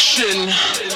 destruction.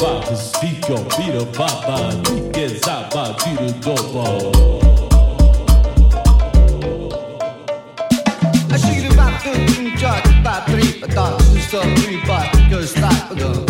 Vamos ficar vira baba, que zaba vira dobo. Aşırı baktım, çok patrik, tatlı, soru, bak, göz tatlı.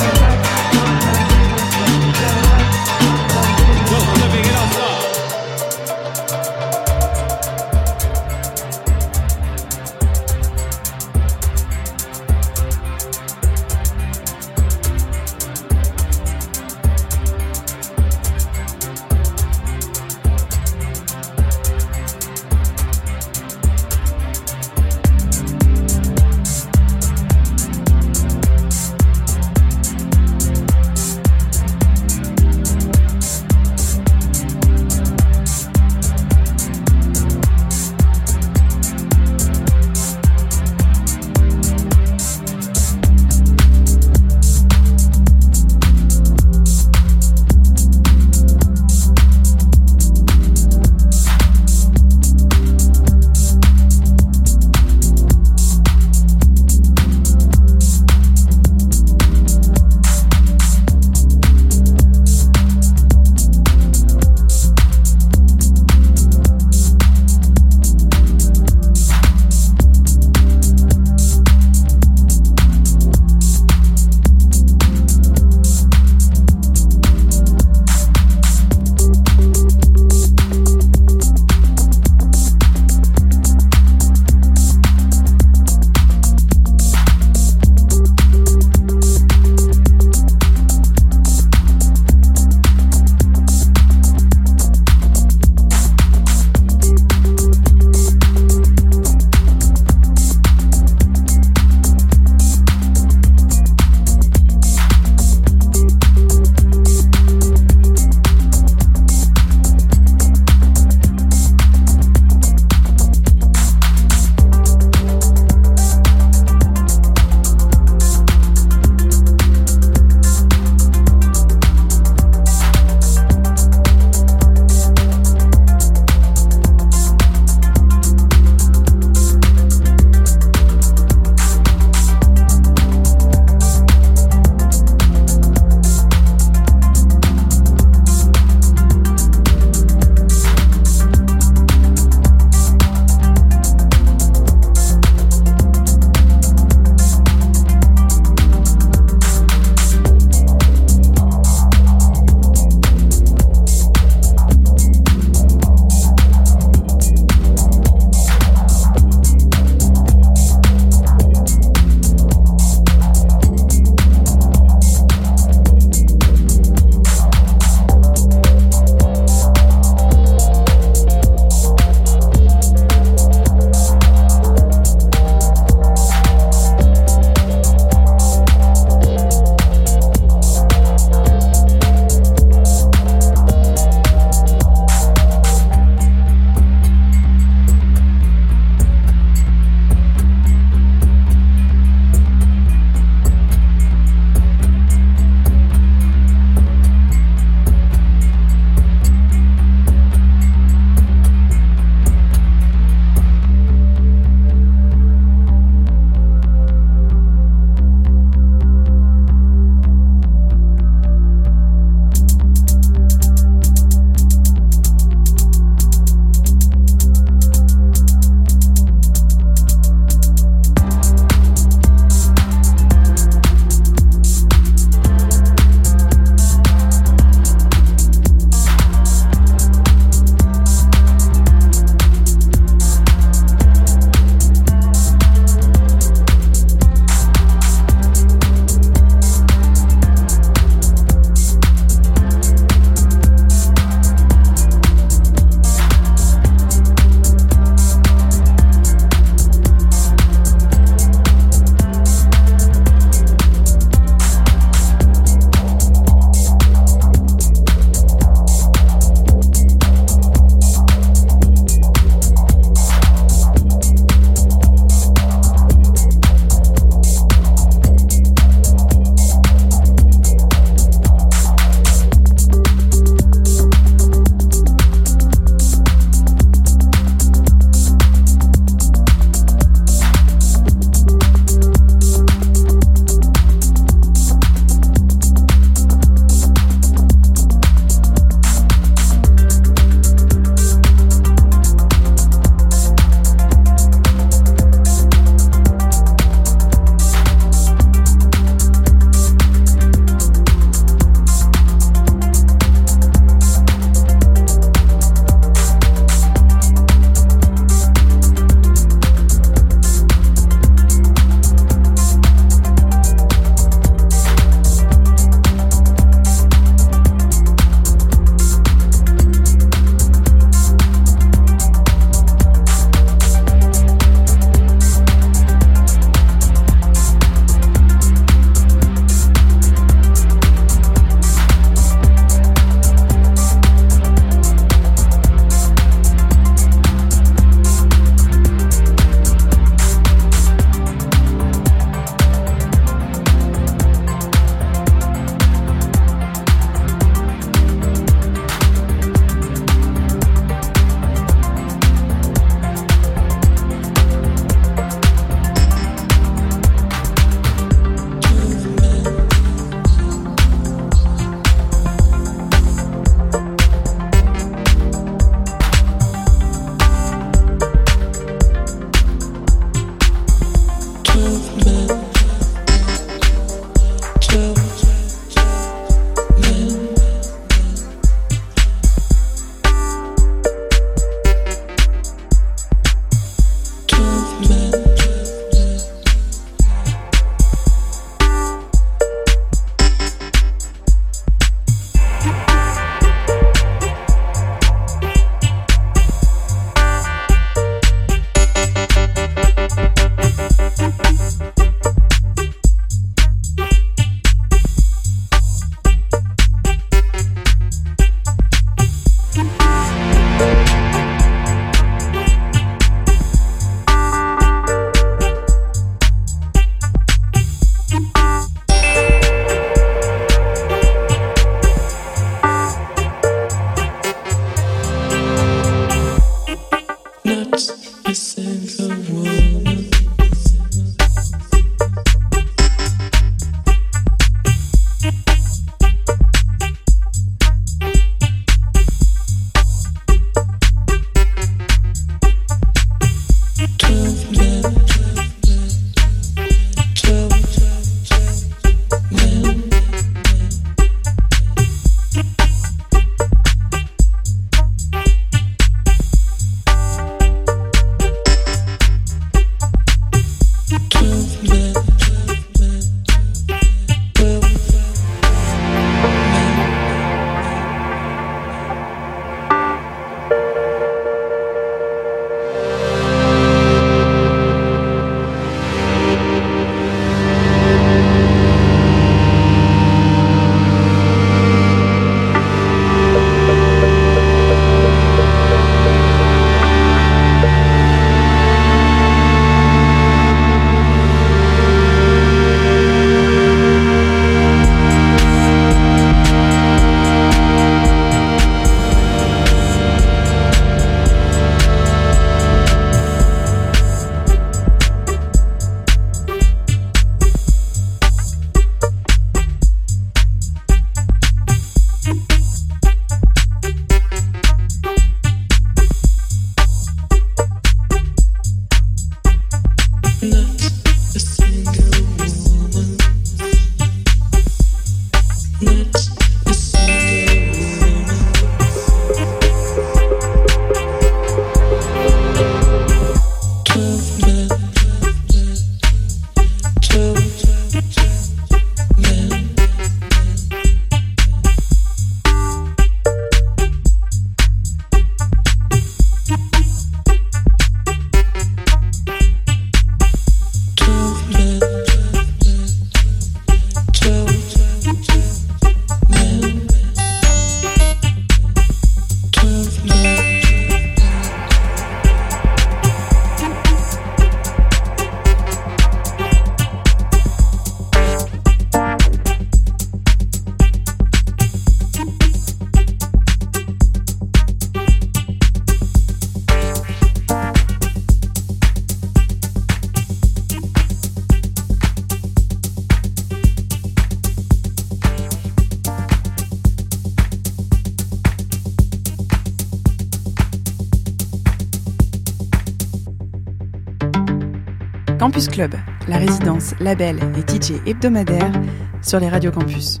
Club, la résidence, label et DJ hebdomadaire sur les radios campus.